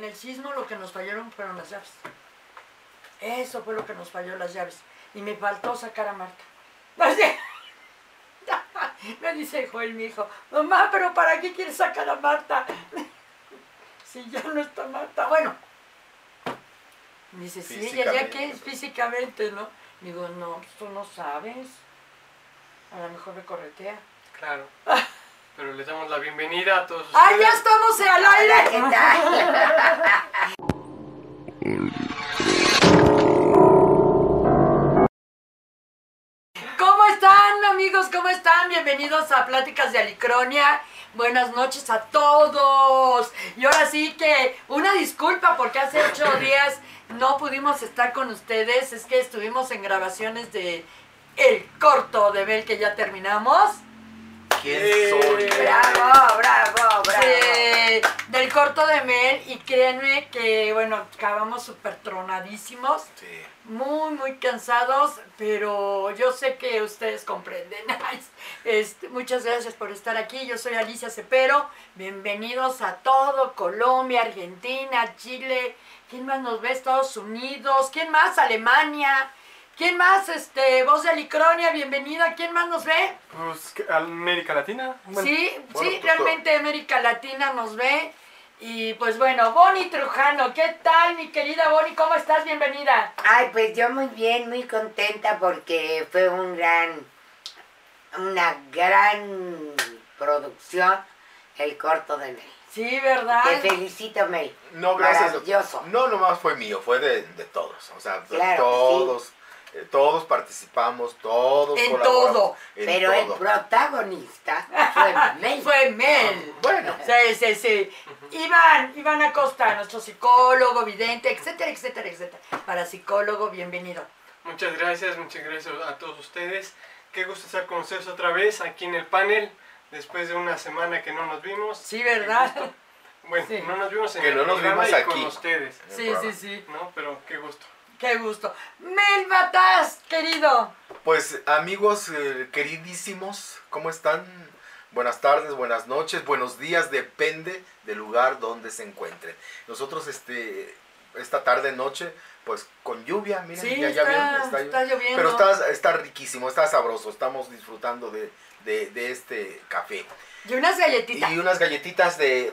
en el sismo lo que nos fallaron fueron las llaves. Eso fue lo que nos falló las llaves. Y me faltó sacar a Marta. Así- Me dice Joel, mi hijo, mamá, pero ¿para qué quieres sacar a Marta? Si ya no está Marta. Bueno. Me dice, sí, ella ya que es físicamente, ¿no? Digo, no, pues tú no sabes. A lo mejor me corretea. Claro. Pero les damos la bienvenida a todos ¡Ah, ustedes. ya estamos al aire! ¿Qué tal? ¿Cómo están, amigos? ¿Cómo están? Bienvenidos a Pláticas de Alicronia. Buenas noches a todos. Y ahora sí que una disculpa porque hace ocho días no pudimos estar con ustedes. Es que estuvimos en grabaciones de el corto de Bel que ya terminamos. ¿Quién soy? Bravo, bravo, bravo. Sí, del corto de Mel y créanme que bueno, acabamos súper tronadísimos. Sí. muy, muy cansados, pero yo sé que ustedes comprenden. Este, muchas gracias por estar aquí. Yo soy Alicia Cepero. Bienvenidos a todo Colombia, Argentina, Chile. ¿Quién más nos ve? Estados Unidos. ¿Quién más? Alemania. ¿Quién más? Este, Voz de Alicronia, bienvenida. ¿Quién más nos ve? Pues, ¿qué- América Latina. Bueno, sí, bueno, sí, pues, realmente América Latina nos ve. Y pues bueno, Bonnie Trujano, ¿qué tal mi querida Bonnie? ¿Cómo estás? Bienvenida. Ay, pues yo muy bien, muy contenta porque fue un gran, una gran producción el corto de Mel. Sí, ¿verdad? Te felicito, Mel. No, gracias. Maravilloso. No, nomás fue mío, fue de, de todos. O sea, de Claro, todos. Eh, todos participamos, todos En colaboramos, todo. en Pero el protagonista fue Mel. Fue Mel. Bueno, Sí, sí, sí. Iván, Iván Acosta, nuestro psicólogo, vidente, etcétera, etcétera, etcétera. Para psicólogo, bienvenido. Muchas gracias, muchas gracias a todos ustedes. Qué gusto estar con ustedes otra vez aquí en el panel, después de una semana que no nos vimos. Sí, ¿verdad? Bueno, Sí. no nos vimos en Que el no nos vimos y con aquí. ustedes, Sí, sí, sí. ¿no? Pero qué gusto. Qué gusto. Mel Batas, querido. Pues amigos eh, queridísimos, ¿cómo están? Buenas tardes, buenas noches, buenos días, depende del lugar donde se encuentren. Nosotros este esta tarde noche pues con lluvia, miren, Sí, ya, ya está, vieron, está lloviendo. Pero está, está riquísimo, está sabroso, estamos disfrutando de, de- de este café. Y unas galletitas. Y unas galletitas de...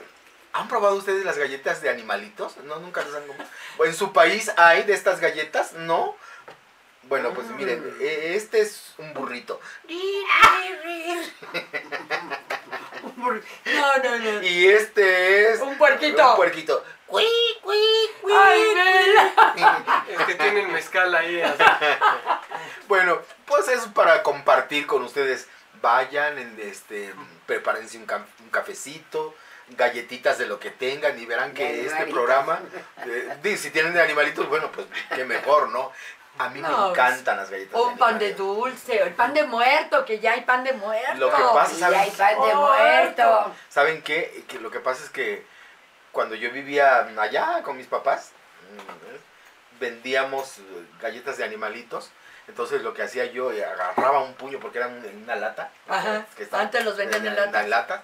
¿Han probado ustedes las galletas de animalitos? No, nunca las han comido. ¿En su país hay de estas galletas? ¿No? Bueno, pues miren, Mm. e- este es un burrito. No, no, no. Y este es... Un puerquito. Un puerquito. Cui, cui, cui. Ay. Es que tiene el mezcal ahí. así. Bueno, pues es para compartir con ustedes. Vayan, en este, prepárense un, ca- un cafecito, galletitas de lo que tengan y verán que De este animalitos. programa, eh, si tienen de animalitos, bueno, pues qué mejor, ¿no? A mí No, me encantan las galletas. Un pan de dulce, o el pan de muerto, que ya hay pan de muerto. Lo que pasa- Y ¿sabes? hay pan de Oh, muerto. ¿Saben qué? Que lo que pasa es que cuando yo vivía allá con mis papás, mm, vendíamos eh, galletas de animalitos. Entonces lo que hacía yo, eh, agarraba un puño porque eran en una lata. Ajá, que estaban antes los vendían en una latas. lata,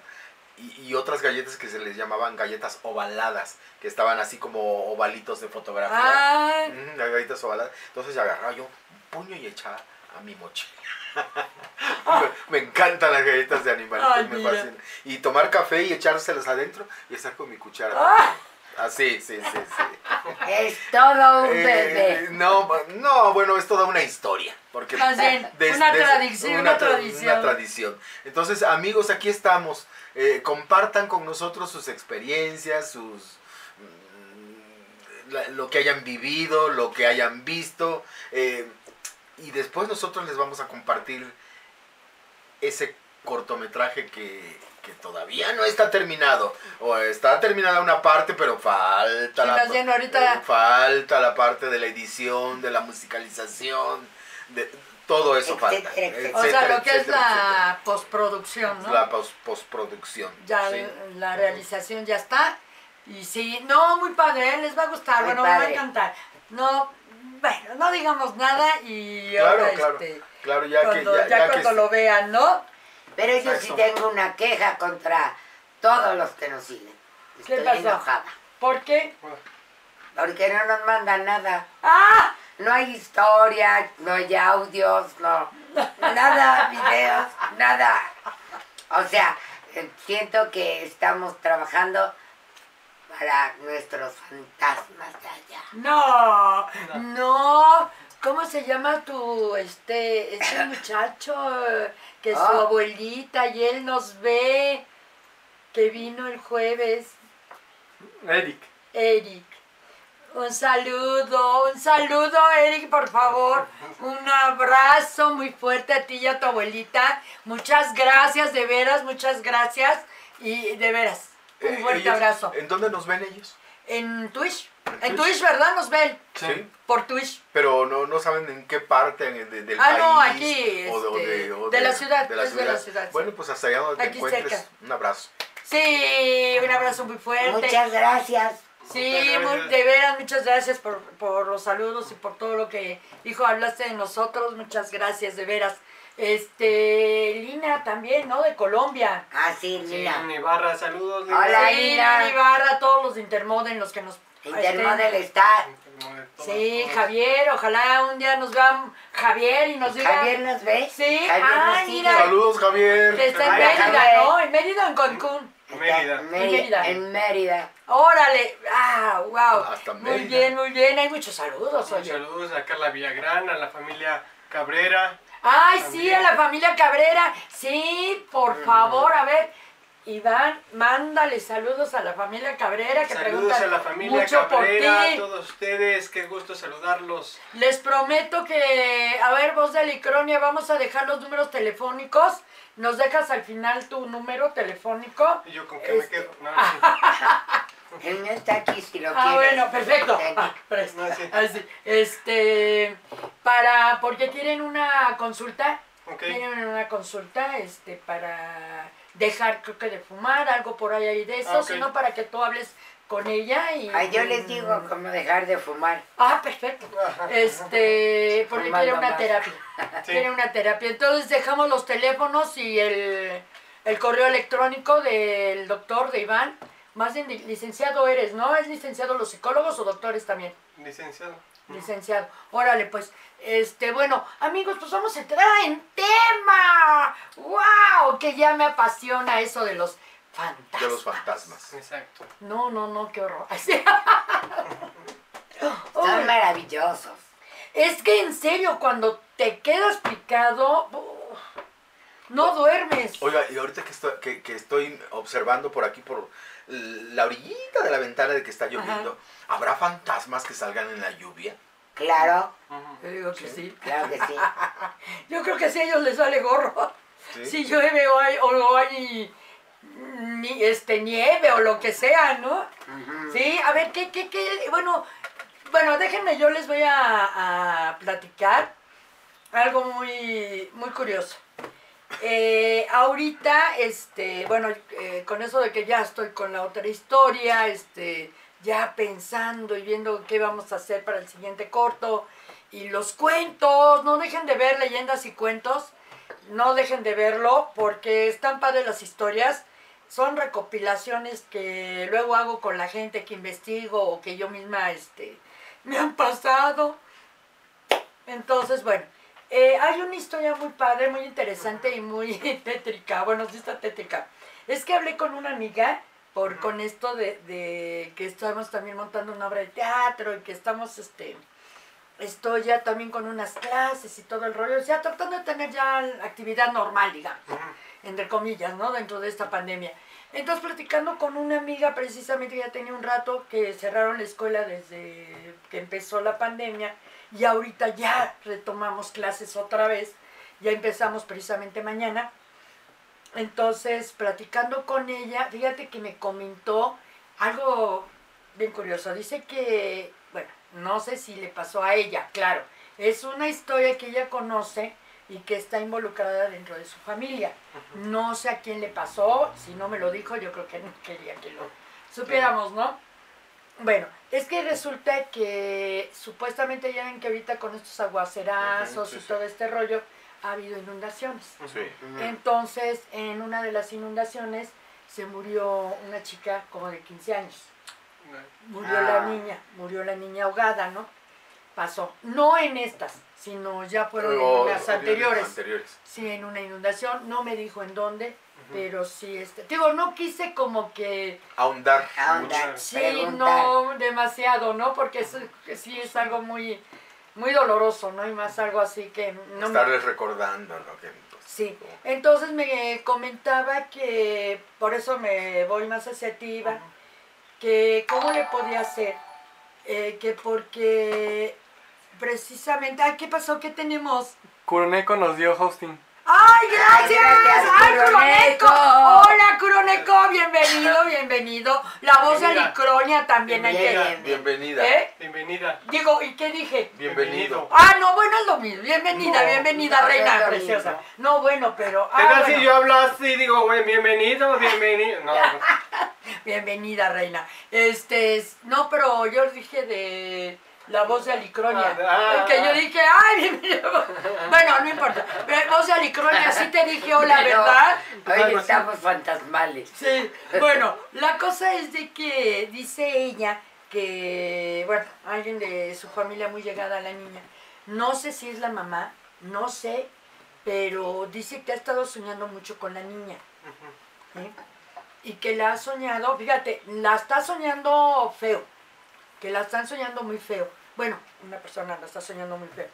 y, y otras galletas que se les llamaban galletas ovaladas, que estaban así como ovalitos de fotografía. Las galletas ovaladas. Entonces agarraba yo un puño y echaba a mi mochila. me, me encantan las galletas de animalitos, Ay, me fascinan. Y tomar café y echárselas adentro y estar con mi cuchara. Ah. Así, sí, sí, sí. Es todo un Eh, bebé. no, no, bueno, es toda una historia. Porque bien, des- una des- tradición, una tra- tradición. una tradición. Entonces, amigos, aquí estamos. Eh, compartan con nosotros sus experiencias, sus mm, lo que hayan vivido, lo que hayan visto. eh, y después nosotros les vamos a compartir ese cortometraje que, que todavía no está terminado. O está terminada una parte, pero falta Sí, la bien ahorita- eh, falta la parte de la edición, de la musicalización, de todo eso Etcétera, falta. etcétera. o sea, lo que es etcétera, la postproducción. ¿no? La pos- postproducción. Ya sí. la realización ya está. Y sí, no, muy padre, ¿eh? les va a gustar, Muy bueno, me va a encantar. No, bueno, no digamos nada y Claro, ahora claro. este, Claro, ya cuando, que ya, ya, ya cuando que lo vean, ¿no? Pero yo sí tengo una queja contra todos los que nos siguen. ¿Qué Estoy pasó? enojada. ¿Por qué? Porque no nos mandan nada. ¡Ah! No hay historia, no hay audios, no. Nada, videos, nada. O sea, eh, siento que estamos trabajando para nuestros fantasmas de allá. No, no. ¿Cómo se llama tu, este, este muchacho? Que su Ah. abuelita y él nos ve. Que vino el jueves. Eric. Eric. Un saludo, un saludo, Eric, por favor. Un abrazo muy fuerte a ti y a tu abuelita. Muchas gracias, de veras, muchas gracias. Y de veras, un Eh, fuerte ellos- abrazo. ¿En dónde nos ven ellos? En Twitch. ¿En Twitch? Twitch, ¿verdad? Nos ven. Sí. Por Twitch. Pero no, no saben en qué parte de- del Ah, país. no, aquí, o de, o este, o de la ciudad, de la ciudad, sí. Bueno, pues hasta allá donde te encuentres, cerca. un abrazo. Sí, un abrazo muy fuerte. Muchas gracias. Sí, muy- de veras, muchas gracias por, por los saludos y por todo lo que, hijo, hablaste de nosotros. Muchas gracias, de veras. Este, Lina también, ¿no? De Colombia. Ah, sí, Sí, mira. Ibarra, saludos. Lina. Hola, sí, Lina. Lina Ibarra, todos los de Intermodel, los que nos... Intermodel estén. está. Todos, Sí. Javier, ojalá un día nos vean Javier y nos diga... Javier nos ve. Sí, Javier nos sigue. mira. Saludos, Javier. Que está en Mérida. ¿no? En Mérida o en Cancún. Mérida. En Mérida. Mérida. En Mérida. Órale, ah, wow. Hasta muy bien, muy bien. Hay muchos saludos, Muchos oye. Saludos a Carla Villagrán, a la familia Cabrera. Ay, sí, a la familia Cabrera. Sí, por favor, a ver. Iván, mándale saludos a la familia Cabrera que Saludos preguntan a la familia mucho Cabrera, por a ti. todos ustedes. Qué gusto saludarlos. Les prometo que, a ver, voz de Alicronia, vamos a dejar los números telefónicos. Nos dejas al final tu número telefónico. ¿Y yo con qué me Este- quedo? No, sí. El mío está aquí si lo Ah, quieres. bueno, perfecto. Ten. Ah, presta. No, sí. Así, Este, para, porque quieren una consulta, Ok. tienen una consulta, este, para dejar, creo que de fumar, algo por ahí de eso, Ah, sino para que tú hables con ella y... Ay, yo les digo cómo dejar de fumar. Ah, perfecto. Este, porque quiere una más. terapia. Sí. Quiere una terapia. Entonces dejamos los teléfonos y el, el correo electrónico del doctor, de Iván. Más bien de- licenciado eres, ¿no? ¿Es licenciado los psicólogos o doctores también? Licenciado. Licenciado. Órale, pues. Este, bueno, amigos, pues vamos a entrar en tema. ¡Wow! Que ya me apasiona eso de los fantasmas. De los fantasmas. Exacto. No, no, no, qué horror. Son maravillosos. Es que en serio, cuando te quedas picado, no duermes. Oiga, y ahorita que estoy, que, que estoy observando por aquí, por la orillita de la ventana de que está lloviendo, ¿habrá fantasmas que salgan en la lluvia? Claro. Yo digo que sí. claro que sí. Yo creo que si a ellos les sale gorro. ¿Sí? Si llueve o hay, o hay ni, este, nieve o lo que sea, ¿no? Sí, a ver, ¿qué, qué, qué? Bueno, bueno, déjenme, yo les voy a, a platicar algo muy, muy curioso. Eh, ahorita, este, bueno, eh, con eso de que ya estoy con la otra historia, este, ya pensando y viendo qué vamos a hacer para el siguiente corto, y los cuentos, no dejen de ver leyendas y cuentos, no dejen de verlo, porque están padres las historias, son recopilaciones que luego hago con la gente que investigo o que yo misma, este, me han pasado. Entonces, bueno, eh, hay una historia muy padre, muy interesante y muy tétrica. Bueno, sí está tétrica. Es que hablé con una amiga por con esto de, de que estamos también montando una obra de teatro y que estamos, este, estoy ya también con unas clases y todo el rollo, ya tratando de tener ya actividad normal, digamos, entre comillas, ¿no? Dentro de esta pandemia. Entonces, platicando con una amiga, precisamente ya tenía un rato que cerraron la escuela desde que empezó la pandemia y ahorita ya retomamos clases otra vez, ya empezamos precisamente mañana. Entonces, platicando con ella, fíjate que me comentó algo bien curioso. Dice que, no sé si le pasó a ella, claro. Es una historia que ella conoce y que está involucrada dentro de su familia. No sé a quién le pasó, si no me lo dijo, yo creo que no quería que lo supiéramos, ¿no? Bueno, es que resulta que supuestamente ya ven que ahorita con estos aguacerazos sí, y sí. todo este rollo ha habido inundaciones. Sí. Entonces, en una de las inundaciones se murió una chica como de 15 años. Murió Ah. la niña, murió la niña ahogada, ¿no? Pasó. No en estas, sino ya fueron en las o- anteriores. anteriores. Sí, en una inundación, no me dijo en dónde, pero sí, este, digo, no quise como que, Ahondar. Ahondar. sí, Preguntar. no demasiado, ¿no? Porque es, que sí es algo muy, muy doloroso, ¿no? Y más algo así que no me... Estarles recordando, ¿no? Que, Sí, entonces me comentaba que, por eso me voy más hacia ti, que cómo le podía hacer, Eh, que porque precisamente, ay, ¿qué pasó? ¿Qué tenemos? Curoneco nos dio hosting. ¡Ay, gracias! Ay, gracias, ¡Ay, Curoneco! ¡Hola, Curoneco! Bienvenido, bienvenido. La voz de. Alicronia también hay que... Bienvenida. Bienvenida. ¿Eh? Bienvenida. Digo, ¿y qué dije? Bienvenido. Ah, no, bueno, es lo mismo. Bienvenida, No, bienvenida, no, reina preciosa. No, bueno, pero... ¿Qué ah, tal bueno. si yo hablo así? Digo, güey, bienvenido, bienvenido. No, Bienvenida, reina. Este, es- no, pero yo dije de la voz de Alicronia. Ah, ah. que yo dije, ay. Bueno, no importa. Pero voz de Alicronia, sí te dije hola, Pero ¿verdad? Algo Hoy estamos fantasmales. Sí. Bueno, la cosa es de que dice ella que, bueno, alguien de su familia muy llegada a la niña. No sé si es la mamá, no sé, pero dice que ha estado soñando mucho con la niña. ¿sí? Y que la ha soñado, fíjate, la está soñando feo, que la están soñando muy feo. Bueno, una persona la está soñando muy feo.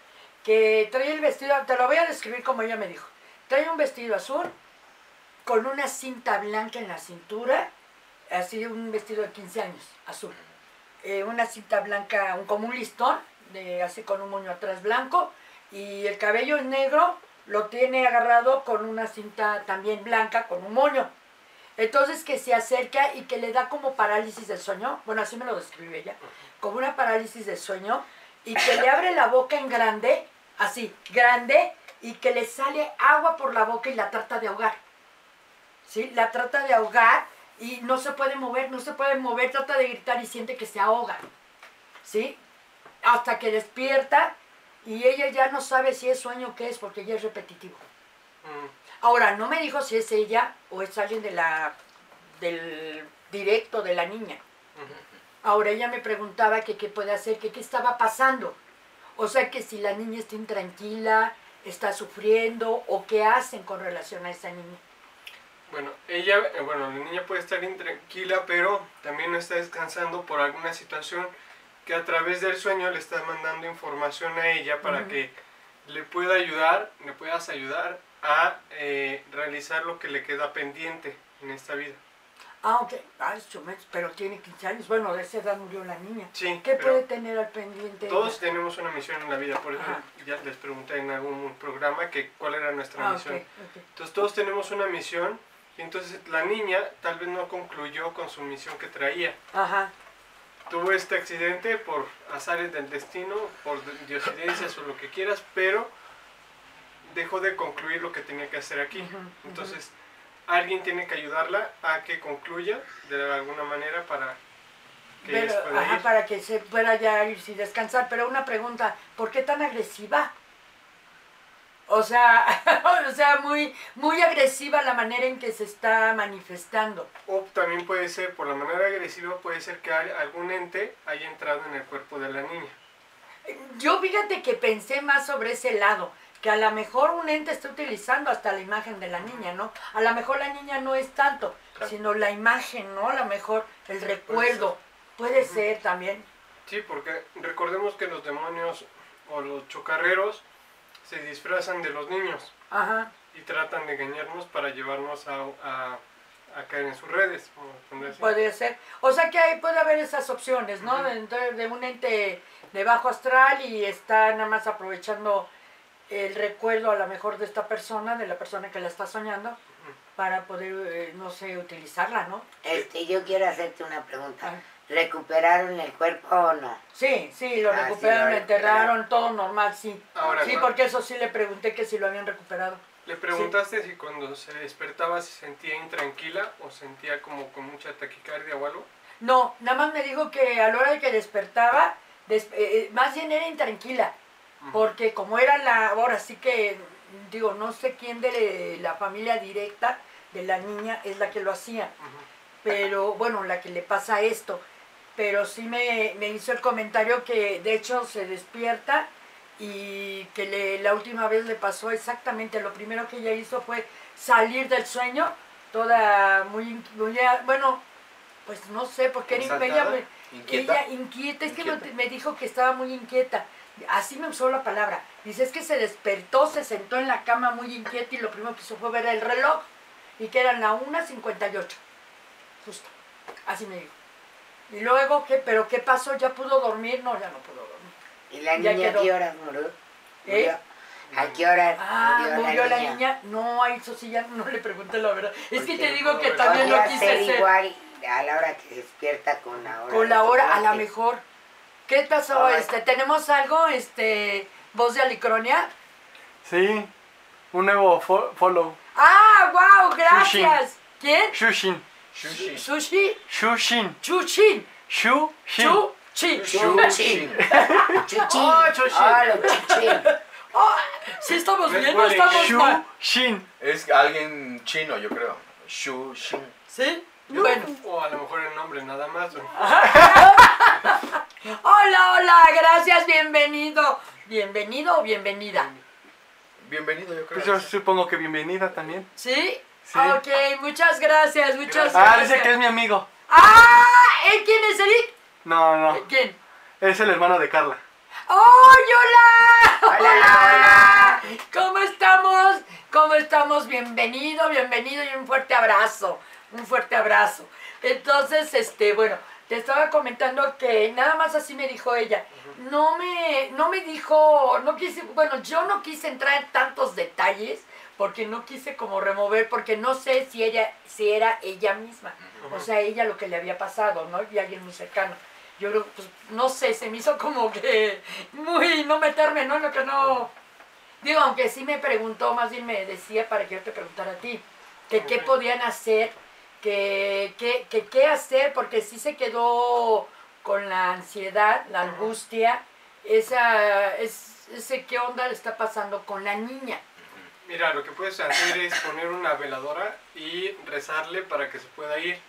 Que trae el vestido, te lo voy a describir como ella me dijo. Trae un vestido azul con una cinta blanca en la cintura, así un vestido de 15 años, azul. Eh, una cinta blanca, un, como un listón, así con un moño atrás blanco, y el cabello es negro, lo tiene agarrado con una cinta también blanca, con un moño. Entonces que se acerca y que le da como parálisis del sueño, bueno, así me lo describe ella, como una parálisis del sueño, y que le abre la boca en grande, así, grande, y que le sale agua por la boca y la trata de ahogar. ¿Sí? La trata de ahogar y no se puede mover, no se puede mover, trata de gritar y siente que se ahoga. ¿Sí? Hasta que despierta y ella ya no sabe si es sueño o qué es porque ya es repetitivo. Mm, Ahora, no me dijo si es ella o es alguien de la, del directo de la niña. Ahora ella me preguntaba que qué puede hacer, que qué estaba pasando. O sea, que si la niña está intranquila, está sufriendo o qué hacen con relación a esa niña. Bueno, ella, eh, bueno, la niña puede estar intranquila, pero también no está descansando por alguna situación que a través del sueño le está mandando información a ella para que le pueda ayudar, le puedas ayudar a eh, realizar lo que le queda pendiente en esta vida. Ah, ok. Ah, pero tiene 15 años. Bueno, de esa edad murió la niña. Sí, ¿Qué puede tener al pendiente? todos tenemos una misión en la vida, por eso Ajá. ya les pregunté en algún programa que cuál era nuestra Ah, misión. ok. Entonces todos tenemos una misión y entonces la niña tal vez no concluyó con su misión que traía. Ajá. Tuvo este accidente por azares del destino, por diosidencias o lo que quieras, pero dejó de concluir lo que tenía que hacer aquí. Entonces alguien tiene que ayudarla a que concluya de alguna manera para que ajá, ir. para que se pueda ya ir y descansar. Pero una pregunta, ¿por qué tan agresiva? O sea, o sea, muy, muy agresiva la manera en que se está manifestando. O también puede ser, por la manera agresiva, puede ser que algún ente haya entrado en el cuerpo de la niña. Yo fíjate que pensé más sobre ese lado, que a lo mejor un ente está utilizando hasta la imagen de la niña, ¿no? A lo mejor la niña no es tanto, Claro. sino la imagen, ¿no? A lo mejor el recuerdo. Puede ser también. Sí, porque recordemos que los demonios o los chocarreros se disfrazan de los niños Ajá. y tratan de engañarnos para llevarnos a, a- a caer en sus redes. vamos a poner así. Puede ser. O sea que ahí puede haber esas opciones, ¿no? De un ente de bajo astral y está nada más aprovechando el recuerdo a lo mejor de esta persona, de la persona que la está soñando, para poder, eh, no sé, utilizarla, ¿no? Este, yo quiero hacerte una pregunta. Ah. ¿Recuperaron el cuerpo o no? Sí, sí, lo Ah, recuperaron, lo enterraron, todo normal, sí. Ahora, sí, porque eso sí le pregunté que si lo habían recuperado. Le preguntaste si cuando se despertaba se sentía intranquila o sentía como con mucha taquicardia o algo. No, nada más me dijo que a la hora de que despertaba, des- eh, eh, más bien era intranquila. Porque como era la, ahora sí que, digo, no sé quién de la familia directa de la niña es la que lo hacía, pero bueno, la que le pasa esto. pero sí me, me hizo el comentario que de hecho se despierta y que le- la última vez le pasó exactamente, lo primero que ella hizo fue salir del sueño, toda muy, muy bueno, pues no sé, porque era ella, ella inquieta, es que me, me dijo que estaba muy inquieta, así me usó la palabra, dice, es que se despertó, se sentó en la cama muy inquieta y lo primero que hizo fue ver el reloj y que eran la 1.58, justo, así me dijo. Y luego, ¿qué? ¿Pero qué pasó? ¿Ya pudo dormir? No, ya no pudo dormir. ¿Y la niña a quedó. qué horas murió? ¿Eh? ¿A qué hora Ah, murió, murió la niña. No, a eso sí ya no le pregunté la verdad. Es que te digo que también lo quise ser igual a la hora que despierta con la hora. Con la hora, a la muerte. mejor. ¿Qué pasó? Ay. Este, ¿Tenemos algo? Este, voz de Alicronia. Sí, un nuevo fo- follow. Ah, wow, gracias. ¿Quién? Shushin. Sushi. Sushi. Shushin. Chuchin. Shushin. Chuchi. Chuchín. Chuchín. Oh, chuchín. Oh, ¿Sí estamos bien o estamos mal? Shushin. Es alguien chino, yo creo. Shushin. ¿Sí? Bueno. O a lo mejor el nombre nada más. Hola, hola, gracias, bienvenido. Bienvenido o bienvenida. Bienvenido, yo creo. Pues yo supongo que bienvenida también. ¿Sí? Sí. Ok, muchas gracias, muchas Gracias. Ah, gracias. dice que es mi amigo. ¡Ah! ¿eh, ¿Quién es Eric? No, no. ¿Quién? Es el hermano de Carla. ¡Oh, hola! Hola. hola! ¿Cómo estamos? ¿Cómo estamos? Bienvenido, bienvenido y un fuerte abrazo. Un fuerte abrazo. Entonces, este, bueno, te estaba comentando que nada más así me dijo ella. No me, no me dijo, no quise, bueno, yo no quise entrar en tantos detalles porque no quise como remover, porque no sé si ella, si era ella misma. O sea, ella lo que le había pasado, ¿no? Y alguien muy cercano. Yo creo, pues, no sé, se me hizo como que muy no meterme, ¿no? En Lo que no... Digo, aunque sí me preguntó, más bien me decía para que yo te preguntara a ti, que qué podían hacer, que, que, que qué hacer, porque sí se quedó con la ansiedad, la angustia, esa, es, ese qué onda le está pasando con la niña. Mira, lo que puedes hacer es poner una veladora y rezarle para que se pueda ir,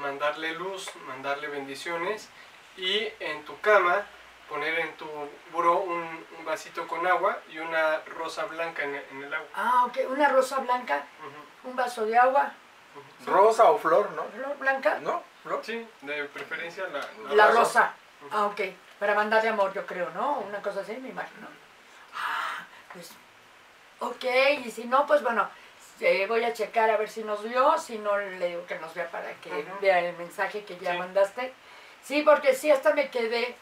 mandarle luz, mandarle bendiciones y en tu cama poner en tu buró un, un vasito con agua y una rosa blanca en, en el agua. Ah, ok, una rosa blanca, un vaso de agua. Rosa o flor, ¿no? flor blanca. ¿No? ¿Flor? Sí, de preferencia la, La rosa. rosa. Ah, ok. Para mandarle amor, yo creo, ¿no? Una cosa así, me imagino. Ah, pues. Ok, y si no, pues bueno, eh, voy a checar a ver si nos vio. Si no, le digo que nos vea para que vea el mensaje que ya Sí. mandaste. Sí, porque sí, hasta me quedé.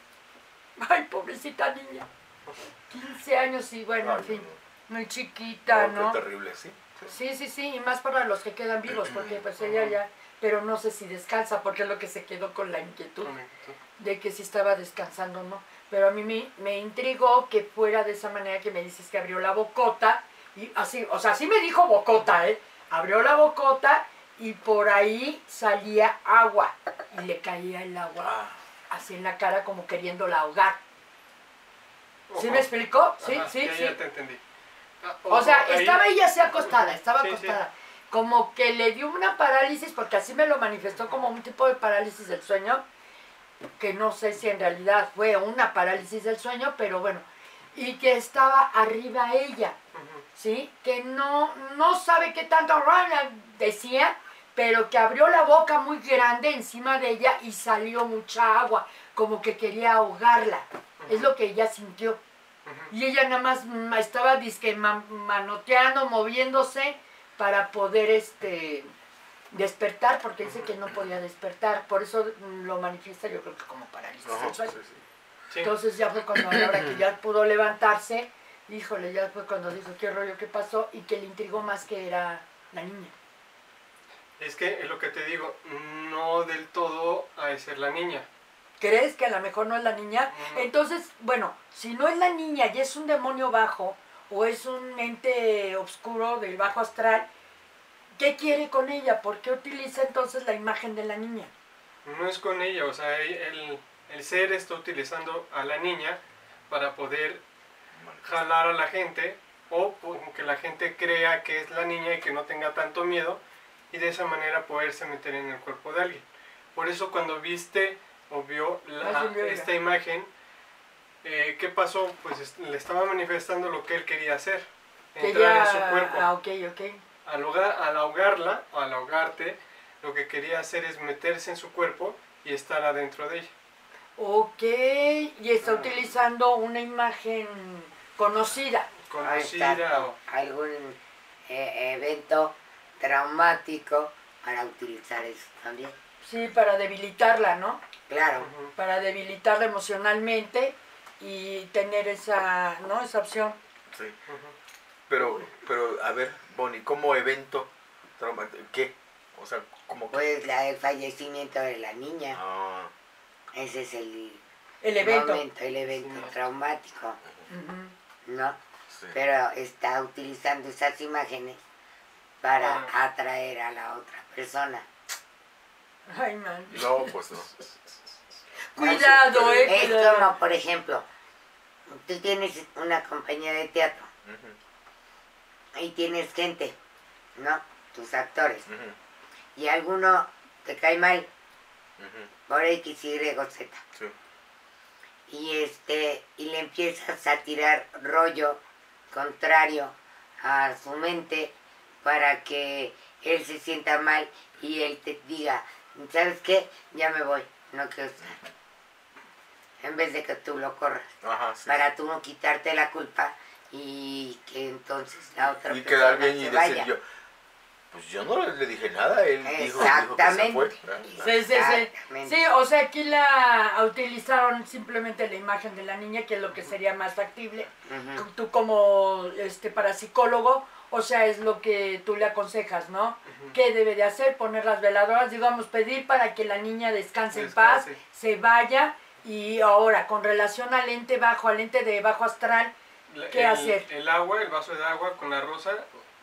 Ay, pobrecita niña. 15 años y bueno, en Ay, fin, muy chiquita, no, ¿no? Qué terrible, sí. Sí. Sí, sí, y más para los que quedan vivos, porque pues ella ya, pero no sé si descansa, porque es lo que se quedó con la inquietud de que si estaba descansando o no. Pero a mí me, me intrigó que fuera de esa manera que me dices que abrió la bocota, y así, o sea, sí me dijo bocota, ¿eh? Abrió la bocota y por ahí salía agua y le caía el agua así en la cara como queriéndola ahogar. ¿Sí me explicó? Sí, Ajá, sí, ya, sí. ya te entendí. O sea, estaba ella así acostada, estaba acostada. Como que le dio una parálisis, porque así me lo manifestó como un tipo de parálisis del sueño, que no sé si en realidad fue una parálisis del sueño, pero bueno, y que estaba arriba ella. ¿sí? Que no, no sabe qué tanto decía, pero que abrió la boca muy grande encima de ella y salió mucha agua, como que quería ahogarla. Es lo que ella sintió. Y ella nada más estaba disque ma- manoteando, moviéndose para poder este despertar, porque dice que no podía despertar. Por eso lo manifiesta yo creo que como parálisis no, del sí, sueño. sí. Sí. Entonces ya fue cuando a la hora que ya pudo levantarse, híjole, ya fue cuando dijo qué rollo, qué pasó, y que le intrigó más que era la niña. Es que es lo que te digo, no del todo de ser la niña. ¿Crees que a lo mejor no es la niña? Entonces, bueno, si no es la niña y es un demonio bajo o es un ente oscuro del bajo astral, ¿qué quiere con ella? ¿Por qué utiliza entonces la imagen de la niña? No es con ella, o sea, el, el ser está utilizando a la niña para poder jalar a la gente o que la gente crea que es la niña y que no tenga tanto miedo y de esa manera poderse meter en el cuerpo de alguien. Por eso cuando viste o vio la- esta imagen, eh, ¿qué pasó? Pues es- le estaba manifestando lo que él quería hacer, Que entrar en su cuerpo. Ah, ok, ok. Al, ahogar- al ahogarla, al ahogarte, lo que quería hacer es meterse en su cuerpo y estar adentro de ella. Ok, y está utilizando una imagen conocida. Conocida o... algún eh, evento traumático para utilizar eso también. Sí, para debilitarla, ¿no? Claro. Para debilitarla emocionalmente y tener esa, ¿no? Esa opción. Sí. Pero, pero, a ver, Bonnie, ¿cómo evento traumático? ¿Qué? O sea, ¿cómo que? pues la del fallecimiento de la niña, Ah, ese es el El evento. momento, el evento Sí. traumático. ¿no? sí. Pero está utilizando esas imágenes para Ah. atraer a la otra persona. Ay, man. No, pues no. Cuidado, eh, Es cuidado. como, por ejemplo, tú tienes una compañía de teatro Ujú, y tienes gente, ¿no? Tus actores. Y alguno te cae mal por X, Y, Z. sí. Y, este, y le empiezas a tirar rollo contrario a su mente para que él se sienta mal y él te diga, ¿sabes qué? Ya me voy, no quiero estar. En vez de que tú lo corras. Ajá, sí. para tú no quitarte la culpa y que entonces la otra Y persona quedar bien y decir yo, pues yo no le dije nada, él dijo, dijo que se fue. Sí, sí, sí. Exactamente. Sí, o sea, aquí la utilizaron simplemente la imagen de la niña, que es lo que sería más factible. Ujú. Tú- Tú como este parapsicólogo, o sea, es lo que tú le aconsejas, ¿no? Ujú. ¿Qué debe de hacer? Poner las veladoras, digamos, pedir para que la niña descanse en paz, se vaya. Y ahora, con relación al ente bajo, al ente de bajo astral, ¿Qué el, hacer? El agua, el vaso de agua con la rosa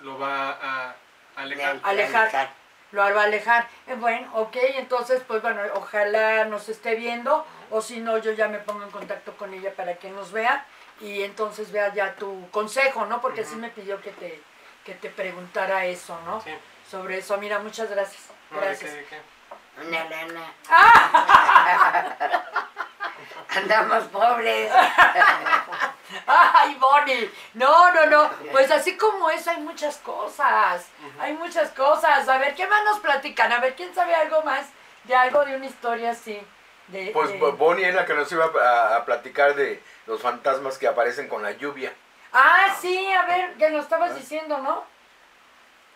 lo va a alejar. Alejar. lo va a alejar. Eh, bueno, ok, entonces, pues bueno, ojalá nos esté viendo, o si no, yo ya me pongo en contacto con ella para que nos vea y entonces vea ya tu consejo, ¿no? Porque sí Ujú. me pidió que te, que te preguntara eso, ¿no? Sí. Sobre eso, mira, muchas gracias. No, ¿de Gracias. qué, de qué? Una lana. ¡Ah! Andamos pobres. ¡Ay, Bonnie! No, no, no. Pues así como eso hay muchas cosas. Hay muchas cosas. A ver, ¿qué más nos platican? A ver, ¿quién sabe algo más de algo de una historia así? De, Pues de- Bonnie es la que nos iba a, a platicar de los fantasmas que aparecen con la lluvia. Ah, sí, a ver, que nos estabas diciendo, ¿no?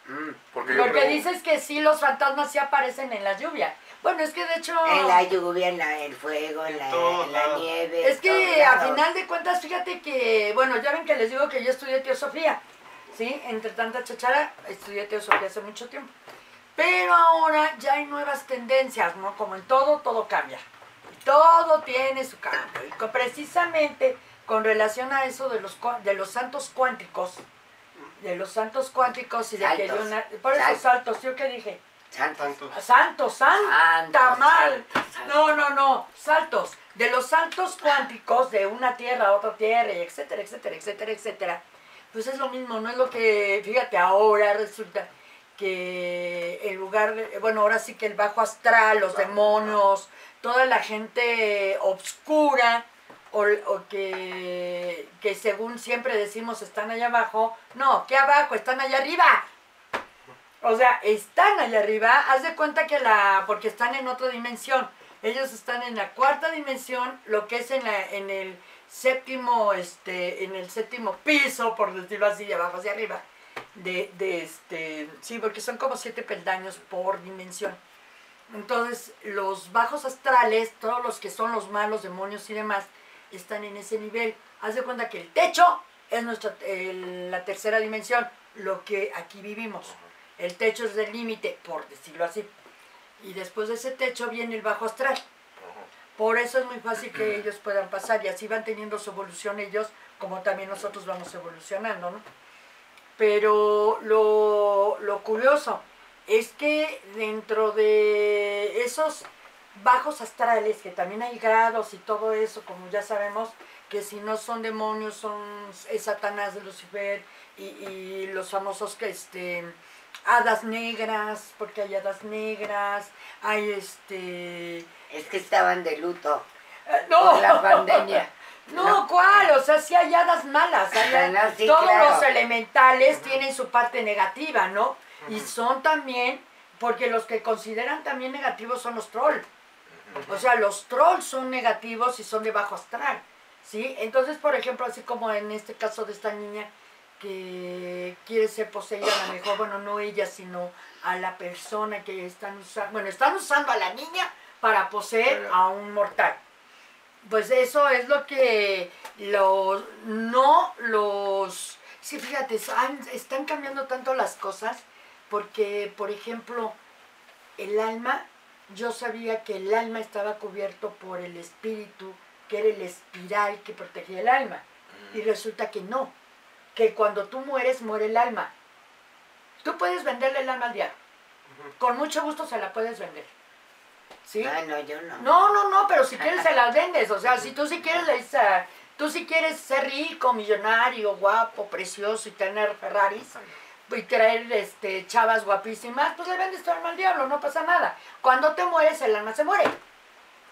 Mm. Porque Porque creo- dices que sí, los fantasmas sí aparecen en la lluvia. Bueno, es que de hecho... En la lluvia, en la, el fuego, en En la, en la nieve. Es que a final de cuentas, fíjate que, bueno, ya ven que les digo que yo estudié teosofía, ¿sí? Entre tanta chachara, estudié teosofía hace mucho tiempo. Pero ahora ya hay nuevas tendencias, ¿no? Como en todo, todo cambia. Todo tiene su cambio. Y precisamente con relación a eso de los, de los santos cuánticos, de los santos cuánticos y de que Saltos. Leonardo- por esos Saltos. saltos, ¿yo qué dije? Santos. Tantos. Santos, santa Santos, mal. santos, santos. No, no, no, saltos. De los saltos cuánticos de una tierra a otra tierra, etcétera, etcétera, etcétera, etcétera. Pues es lo mismo, no es lo que, fíjate, ahora resulta que en lugar de, bueno, ahora sí que el bajo astral, los demonios, toda la gente obscura, o, o que, que según siempre decimos están allá abajo, no, que abajo, están allá arriba. O sea, están allá arriba, haz de cuenta que la, porque están en otra dimensión, ellos están en la cuarta dimensión, lo que es en, la, en el séptimo, este, en el séptimo piso, por decirlo así, de abajo hacia arriba, de, de este, sí, porque son como siete peldaños por dimensión. Entonces, los bajos astrales, todos los que son los malos, demonios y demás, están en ese nivel. Haz de cuenta que el techo es nuestra, el- la tercera dimensión, lo que aquí vivimos. El techo es del límite, por decirlo así. Y después de ese techo viene el bajo astral. Por eso es muy fácil que ellos puedan pasar y así van teniendo su evolución ellos, como también nosotros vamos evolucionando, ¿no? Pero lo, lo curioso es que dentro de esos bajos astrales, que también hay grados y todo eso, como ya sabemos, que si no son demonios, son es Satanás de Lucifer y, y los famosos que este hadas negras, porque hay hadas negras, hay este Es que estaban de luto Eh, No, por la pandemia. No, ¿cuál? O sea, sí hay hadas malas. hay- Ah, no, sí, todos claro. los elementales tienen su parte negativa, ¿no? Y son también, porque los que consideran también negativos son los trolls. O sea, los trolls son negativos y son de bajo astral, ¿sí? Entonces, por ejemplo, así como en este caso de esta niña que quiere ser poseída, a lo mejor, bueno, no ella, sino a la persona que están usando, bueno, están usando a la niña para poseer a un mortal. Pues eso es lo que los, no los, sí, fíjate, han- están cambiando tanto las cosas, porque, por ejemplo, el alma, yo sabía que el alma estaba cubierto por el espíritu, que era el espiral que protegía el alma. Y resulta que no, que cuando tú mueres, muere el alma. Tú puedes venderle el alma al diablo. Con mucho gusto se la puedes vender. ¿Sí? Ah, no, yo no. No, no, no, pero si quieres se las vendes. O sea, si tú si quieres, le dices a- tú si quieres ser rico, millonario, guapo, precioso y tener Ferraris y traer este, chavas guapísimas, pues le vendes tu alma al diablo, no pasa nada. Cuando te mueres, el alma se muere.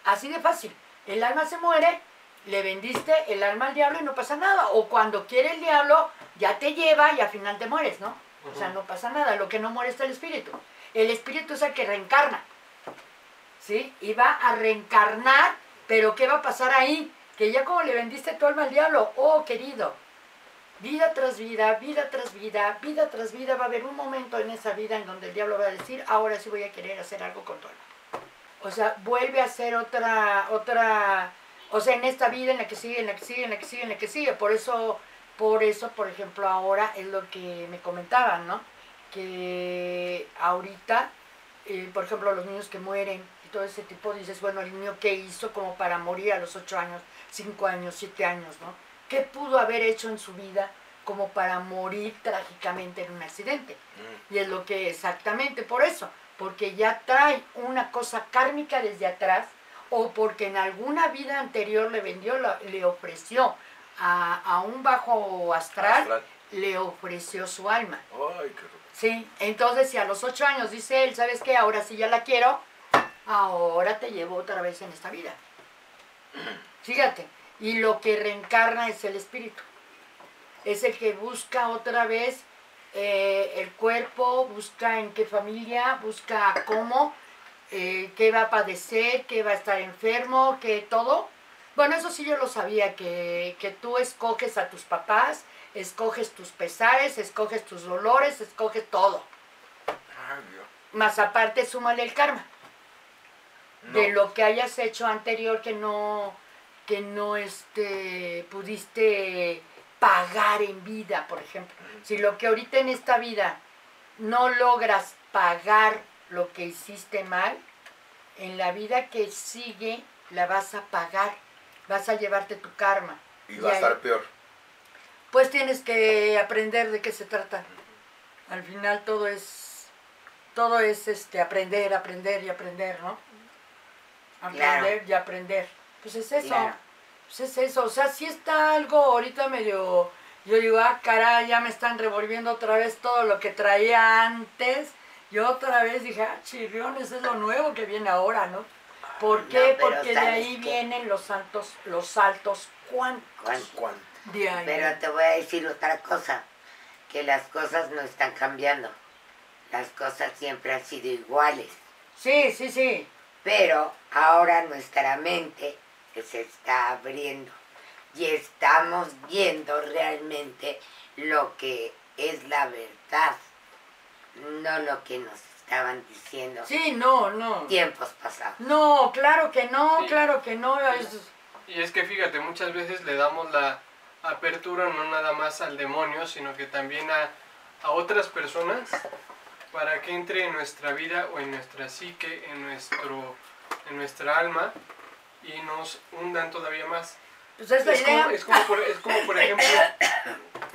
Así de fácil. El alma se muere, le vendiste el alma al diablo y no pasa nada. O cuando quiere el diablo, ya te lleva y al final te mueres, ¿no? O sea, no pasa nada. Lo que no muere es el espíritu. El espíritu es el que reencarna. ¿sí? Y va a reencarnar, pero ¿qué va a pasar ahí? Que ya como le vendiste tu alma al diablo, oh querido, vida tras vida, vida tras vida, vida tras vida, va a haber un momento en esa vida en donde el diablo va a decir, ahora sí voy a querer hacer algo con tu alma. O sea, vuelve a hacer otra, otra, o sea, en esta vida, en la que sigue, en la que sigue, en la que sigue, en la que sigue. Por eso, por eso, por ejemplo, ahora es lo que me comentaban, ¿no? Que ahorita, eh, por ejemplo, los niños que mueren y todo ese tipo, dices, bueno, el niño qué hizo como para morir a los 8 años, 5 años, 7 años, ¿no? ¿Qué pudo haber hecho en su vida como para morir trágicamente en un accidente? Y es lo que exactamente por eso, porque ya trae una cosa kármica desde atrás o porque en alguna vida anterior le vendió, le ofreció a, a un bajo astral, Astral. le ofreció su alma. Ay, qué. Sí, entonces si a los ocho años dice él, ¿sabes qué? Ahora sí ya la quiero, ahora te llevo otra vez en esta vida. Fíjate, y lo que reencarna es el espíritu. Es el que busca otra vez eh, el cuerpo, busca en qué familia, busca cómo, eh, qué va a padecer, qué va a estar enfermo, qué todo. Bueno, eso sí yo lo sabía, que, que tú escoges a tus papás, escoges tus pesares, escoges tus dolores, escoges todo. Ay, Dios. Más aparte, súmale el karma No. de lo que hayas hecho anterior que no, que no este, pudiste pagar en vida, por ejemplo. Si lo que ahorita en esta vida no logras pagar lo que hiciste mal, en la vida que sigue la vas a pagar, vas a llevarte tu karma. Y va a ahí- estar peor. pues tienes que aprender de qué se trata. Al final todo es todo es este aprender, aprender y aprender, ¿no? Aprender y aprender. Pues es eso. Claro. Pues es eso. O sea, sí está algo ahorita medio. Yo digo, ah, caray, ya me están revolviendo otra vez todo lo que traía antes. Yo otra vez dije, ah, chirriones, es lo nuevo que viene ahora, ¿no? ¿Por qué? Porque de ¿sabes ahí qué? vienen los santos, los saltos. De ahí. Pero te voy a decir otra cosa, que las cosas no están cambiando. Las cosas siempre han sido iguales. Sí, sí, sí. Pero ahora nuestra mente se está abriendo y estamos viendo realmente lo que es la verdad, no lo que nos estaban diciendo Sí, no, no. tiempos pasados. No, claro que no, Sí. claro que no. Y es que fíjate, muchas veces le damos la apertura no nada más al demonio, sino que también a, a otras personas para que entre en nuestra vida o en nuestra psique, en, nuestro, en nuestra alma y nos hundan todavía más. Pues es la Es idea. como, es como por, es como por ejemplo,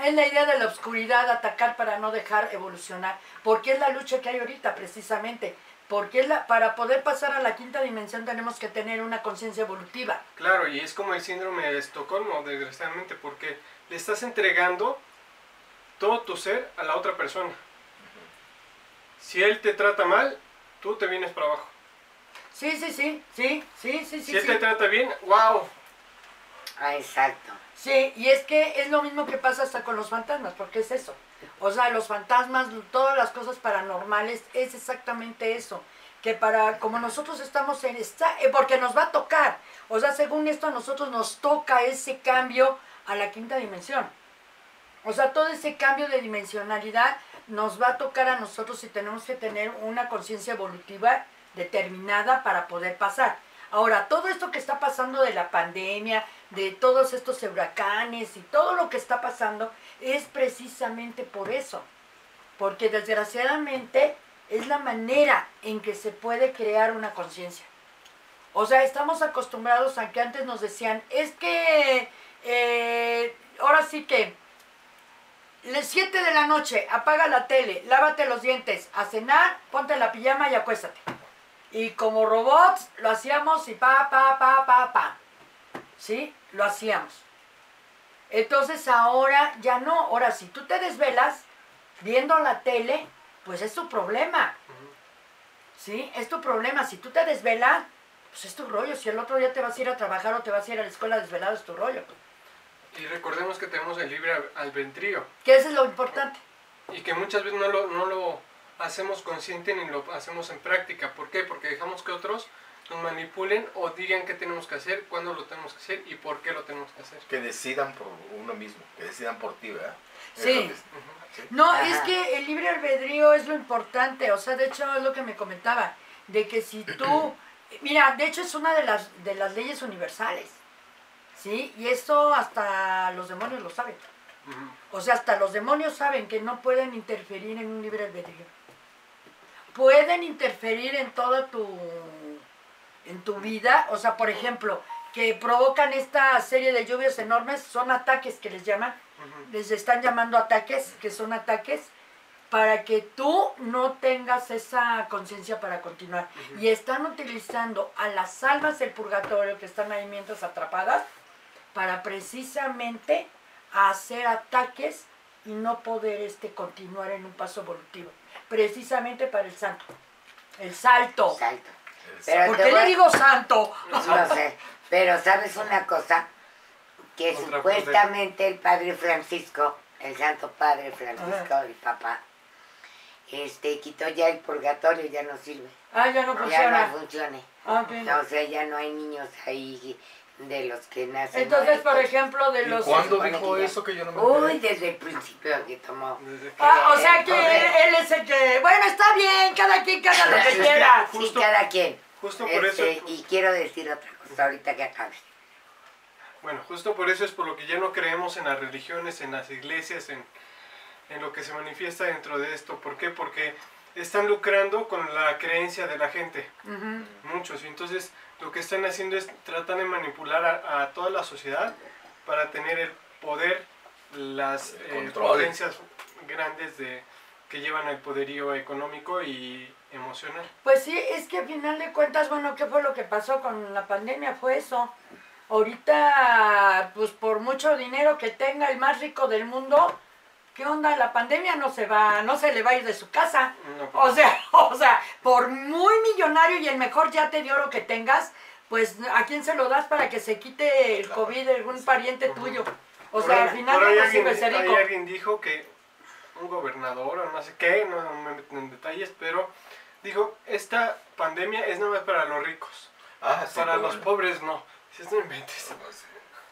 Es la idea de la oscuridad, atacar para no dejar evolucionar. Porque es la lucha que hay ahorita, precisamente. Porque es la, para poder pasar a la quinta dimensión tenemos que tener una conciencia evolutiva. claro, y es como el síndrome de Estocolmo, desgraciadamente, porque le estás entregando todo tu ser a la otra persona. Si él te trata mal, tú te vienes para abajo. Sí, sí, sí, sí, sí, sí, sí. Si él sí. te trata bien, wow. Ah, exacto. Sí, y es que es lo mismo que pasa hasta con los fantasmas, porque es eso. O sea, los fantasmas, todas las cosas paranormales, es exactamente eso. Que para, como nosotros estamos en esta, eh, porque nos va a tocar. O sea, según esto, a nosotros nos toca ese cambio a la quinta dimensión. O sea, todo ese cambio de dimensionalidad nos va a tocar a nosotros y tenemos que tener una conciencia evolutiva determinada para poder pasar. Ahora, todo esto que está pasando de la pandemia, de todos estos huracanes y todo lo que está pasando, es precisamente por eso. Porque desgraciadamente es la manera en que se puede crear una conciencia. O sea, estamos acostumbrados a que antes nos decían, es que eh, ahora sí que las 7 de la noche, apaga la tele, lávate los dientes, a cenar, ponte la pijama y acuéstate. Y como robots lo hacíamos y pa, pa, pa, pa, pa. ¿Sí? Lo hacíamos. Entonces ahora ya no. Ahora, si tú te desvelas viendo la tele, pues es tu problema. ¿Sí? Es tu problema. Si tú te desvelas, pues es tu rollo. Si el otro día te vas a ir a trabajar o te vas a ir a la escuela desvelado, es tu rollo. Y recordemos que tenemos el libre al- albedrío. Que eso es lo importante. Y que muchas veces no lo, no lo hacemos consciente ni lo hacemos en práctica. ¿Por qué? Porque dejamos que otros nos manipulen o digan qué tenemos que hacer, cuándo lo tenemos que hacer y por qué lo tenemos que hacer. Que decidan por uno mismo, que decidan por ti, ¿verdad? Sí. lo que- sí. No, Ajá. es que el libre albedrío es lo importante, o sea, de hecho es lo que me comentaba, de que si tú, mira, de hecho es una de las, de las leyes universales, ¿sí? Y eso hasta los demonios lo saben. O sea, hasta los demonios saben que no pueden interferir en un libre albedrío. Pueden interferir en toda tu, en tu vida, o sea, por ejemplo, que provocan esta serie de lluvias enormes, son ataques que les llaman, les están llamando ataques, que son ataques, para que tú no tengas esa conciencia para continuar. Y están utilizando a las almas del purgatorio que están ahí mientras atrapadas para precisamente hacer ataques y no poder este, continuar en un paso evolutivo. Precisamente para el santo. El salto. El Pero ¿Por qué voy le digo santo? No sé, pero ¿sabes una cosa? Que Otra supuestamente el Padre Francisco, el Santo Padre Francisco, el Papá, este, quitó ya el purgatorio, ya no sirve. Ah, ya no Ya funciona. no funciona. Ah. O sea, ya no hay niños ahí de los que nacen. Entonces, por ejemplo, de ¿Y los... cuándo dijo eso que yo no me Uy, enteré? desde el principio que tomó. Desde que- Ah, o sea que él es el que... Bueno, está bien, cada quien que haga lo que quiera. Sí, Justo- cada quien. Justo por eso, Este, y quiero decir otra cosa ahorita que acabes. bueno, justo por eso es por lo que ya no creemos en las religiones, en las iglesias, en, en lo que se manifiesta dentro de esto. ¿Por qué? Porque están lucrando con la creencia de la gente, muchos. Y entonces lo que están haciendo es tratan de manipular a, a toda la sociedad para tener el poder, las eh, potencias grandes de, que llevan al poderío económico y emocional. Pues sí, es que a final de cuentas, bueno, ¿qué fue lo que pasó con la pandemia? Fue eso. Ahorita, pues por mucho dinero que tenga el más rico del mundo, ¿qué onda? La pandemia no se va, no se le va a ir de su casa. No, O sea, o sea, por muy millonario y el mejor yate de oro que tengas, pues ¿a quién se lo das para que se quite el Claro. COVID de algún pariente tuyo? O Por sea, al final no alguien, sirve ser rico. alguien dijo que un gobernador o no sé qué, no me meto en detalles, pero dijo, esta pandemia es nada más para los ricos, Ah, sí, para los pobres no. Si no inventes.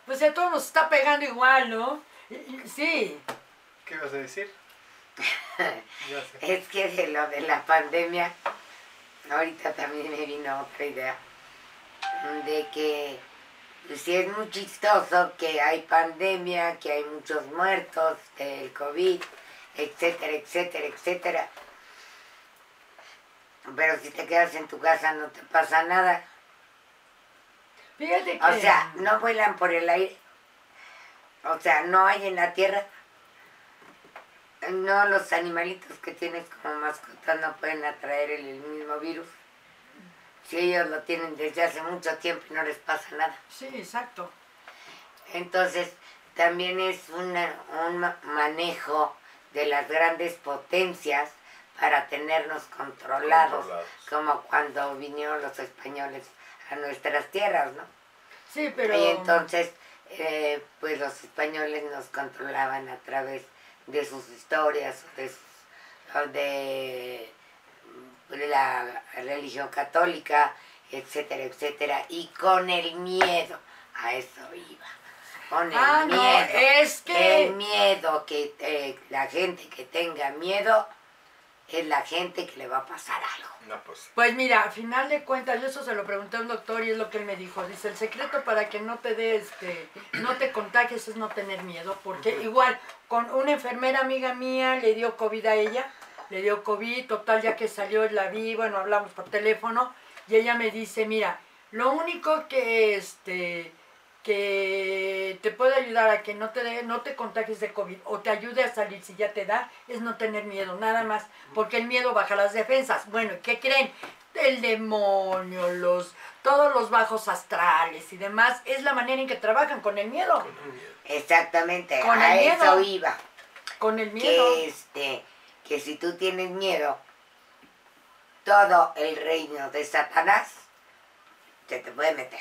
Pues a todos nos está pegando igual, ¿no? Sí. ¿Qué ibas a decir? Es que de lo de la pandemia, ahorita también me vino otra idea. De que pues, sí es muy chistoso que hay pandemia, que hay muchos muertos del COVID, etcétera, etcétera, etcétera. Pero si te quedas en tu casa no te pasa nada. Fíjate que... O sea, no vuelan por el aire. O sea, no hay en la tierra. No, los animalitos que tienes como mascota no pueden atraer el, el mismo virus. Si ellos lo tienen desde hace mucho tiempo y no les pasa nada. Sí, exacto. Entonces, también es una- un ma- manejo de las grandes potencias para tenernos controlados, Controlados. como cuando vinieron los españoles a nuestras tierras, ¿no? Sí, pero... Y entonces, eh, pues los españoles nos controlaban a través de sus historias, de, sus- de la religión católica, etcétera, etcétera, y con el miedo, a eso iba, con el Ah, no, miedo. es que... El miedo, que eh, la gente que tenga miedo es la gente que le va a pasar algo. No, pues. Pues mira, a final de cuentas, yo eso se lo pregunté a un doctor y es lo que él me dijo. Dice, el secreto para que no te dé, este, no te contagies es no tener miedo. Porque igual, con una enfermera amiga mía le dio COVID a ella, le dio COVID, total, ya que salió la vi, bueno, hablamos por teléfono, y ella me dice, mira, lo único que, este, que te puede ayudar a que no te, dé- no te contagies de COVID o te ayude a salir si ya te da, es no tener miedo, nada más, porque el miedo baja las defensas. Bueno, ¿qué creen? El demonio, los, todos los bajos astrales y demás, es la manera en que trabajan con el miedo, Exactamente, Con a el miedo. eso iba. con el miedo. que este que si tú tienes miedo todo el reino de Satanás se te puede meter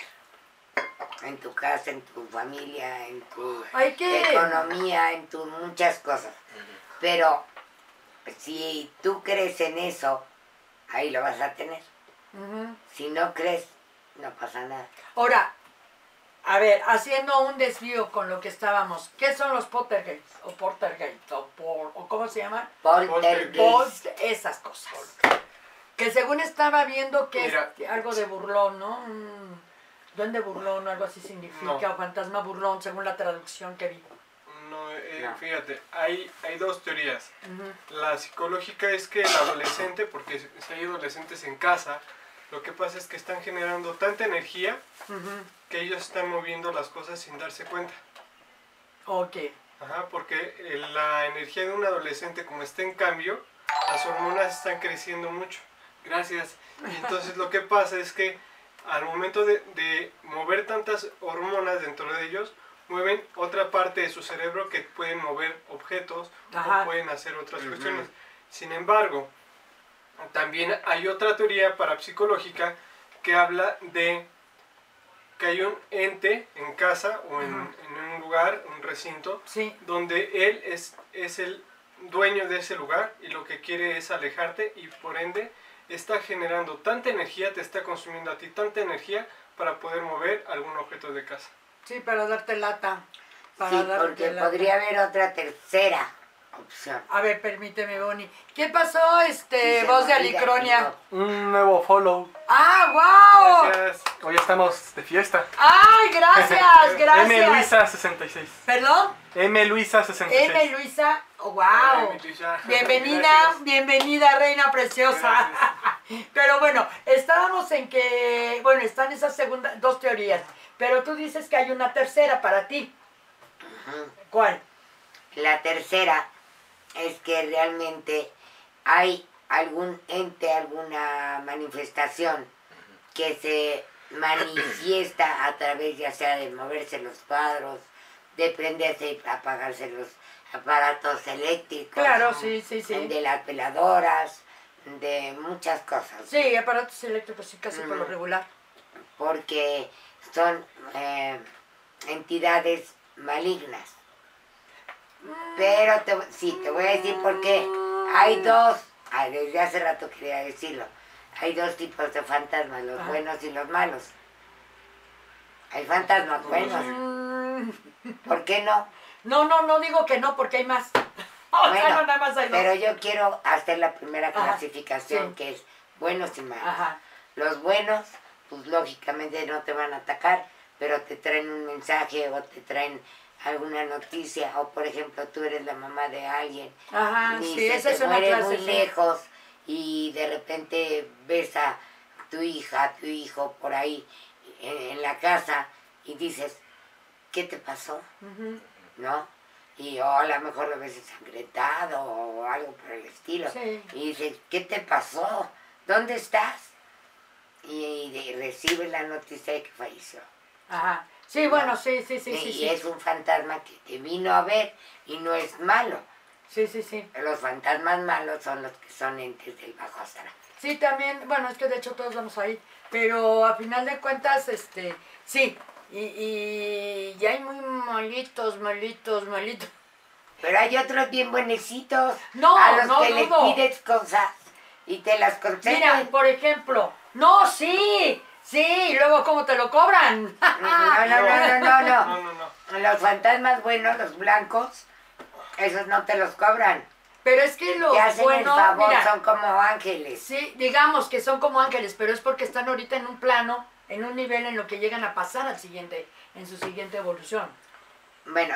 en tu casa, en tu familia, en tu economía, en tus muchas cosas. Pero si tú crees en eso, ahí lo vas a tener. Si no crees, no pasa nada. Ahora, a ver, haciendo un desvío con lo que estábamos, ¿qué son los Pottergates? O Portergates, o, por, o ¿cómo se llaman? Poltergeist. Esas cosas. Que según estaba viendo que Mira. es algo de burlón, ¿no? Un duende burlón o algo así significa, No. o fantasma burlón, según la traducción que vi. No, eh, No. fíjate, hay, hay dos teorías. Ujú. La psicológica es que el adolescente, porque si hay adolescentes en casa, lo que pasa es que están generando tanta energía Ujú. que ellos están moviendo las cosas sin darse cuenta. Ok. Ajá, porque eh, la energía de un adolescente, como está en cambio, las hormonas están creciendo mucho. Gracias. Y entonces lo que pasa es que al momento de, de mover tantas hormonas dentro de ellos, mueven otra parte de su cerebro que pueden mover objetos Ajá. o pueden hacer otras cuestiones. Sin embargo, también hay otra teoría parapsicológica que habla de que hay un ente en casa o en, un lugar, un recinto, Sí. donde él es, es el dueño de ese lugar y lo que quiere es alejarte y por ende está generando tanta energía, te está consumiendo a ti tanta energía para poder mover algún objeto de casa. Sí, para darte lata. Para Sí, darte porque lata. podría haber otra tercera. A ver, permíteme, Bonnie. ¿Qué pasó, este, voz de Alicronia? Un nuevo follow. ¡Ah, wow! Gracias. Hoy estamos de fiesta. ¡Ay, gracias, gracias! M Luisa 66. ¿Perdón? M Luisa 66. M. Luisa, oh, wow. Luisa. Bienvenida, Gracias. bienvenida, reina preciosa. Pero bueno, estábamos en que, bueno, están esas segundas, dos teorías, pero tú dices que hay una tercera para ti. ¿Cuál? La tercera es que realmente hay algún ente, alguna manifestación que se manifiesta a través ya sea de moverse los cuadros, de prenderse y apagarse los aparatos eléctricos, Claro, sí, sí, sí. de las veladoras, de muchas cosas. Sí, aparatos eléctricos, sí, casi por lo Mm. regular. porque son eh, entidades malignas. Pero te, sí, te voy a decir por qué. Hay dos, ah, desde hace rato quería decirlo, hay dos tipos de fantasmas, los Ajá. buenos y los malos. Hay fantasmas buenos, ¿por qué no? No, no, no digo que no, porque hay más. O sea, Bueno, no, nada más hay dos. Pero yo quiero hacer la primera Ajá, clasificación sí. que es buenos y malos. Ajá. Los buenos, pues lógicamente no te van a atacar, pero te traen un mensaje o te traen alguna noticia, o por ejemplo tú eres la mamá de alguien Ajá, y sí, se esa te es una muere clase. muy sí. lejos y de repente ves a tu hija, tu hijo por ahí en, en la casa y dices, ¿qué te pasó? ¿No? Y o a lo mejor lo ves ensangrentado o algo por el estilo. Sí. Y dices, ¿qué te pasó? ¿Dónde estás? Y, de- recibe la noticia de que falleció. Ajá. Sí, bueno, sí, sí, sí, y sí. y sí. es un fantasma que te vino a ver y no es malo. Sí, sí, sí. Los fantasmas malos son los que son entes del bajo astral. Sí, también, bueno, es que de hecho todos vamos ahí, pero a final de cuentas, este, sí, y, y, y hay muy malitos, malitos, malitos. Pero hay otros bien buenecitos. No, a los no que les pides cosas y te las Mira, conceden. por ejemplo, no, sí, sí, y luego cómo te lo cobran. No, no, no, no, no, No, no. no, no. Los fantasmas buenos, los blancos, esos no te los cobran. Pero es que los hacen el buenos, favor, mira, son como ángeles. sí, digamos que son como ángeles, pero es porque están ahorita en un plano, en un nivel en lo que llegan a pasar al siguiente, en su siguiente evolución. Bueno,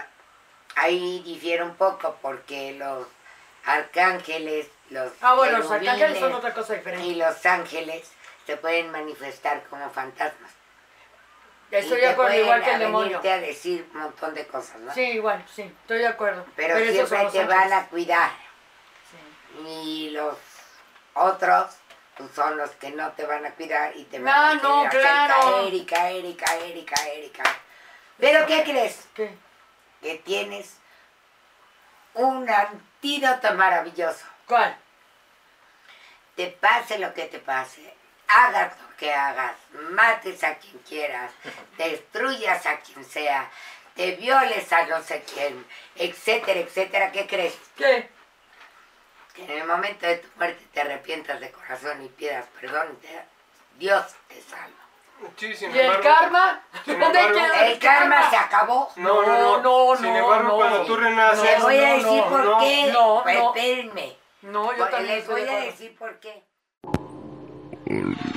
ahí difiere un poco porque los arcángeles, los Ah, bueno, los arcángeles son otra cosa diferente. y los ángeles se pueden manifestar como fantasmas. Estoy Y de acuerdo, igual que el demonio. a decir un montón de cosas, ¿no? Sí, igual, sí, estoy de acuerdo. Pero, siempre te van a cuidar. Sí. Y los otros pues, son los que no te van a cuidar y te van Ah, a no, hacer claro. caer y caer y caer y caer y caer. Pero ¿qué crees? ¿Qué? Que tienes un antídoto maravilloso. ¿Cuál? Te pase lo que te pase, hagas lo que hagas, mates a quien quieras, destruyas a quien sea, te violes a no sé quién, etcétera, etcétera. ¿Qué crees? ¿Qué? que en el momento de tu muerte te arrepientas de corazón y pidas perdón, te- Dios te salva. Sí, sin ¿Y el karma? ¿Dónde queda El karma se acabó. No, no, no. No, Sin no, embargo, no. cuando tú renaces. Les voy a no, decir no, por no, qué. no, no. Espérenme. No, yo Pues, también Les voy a decir por qué. Goldman.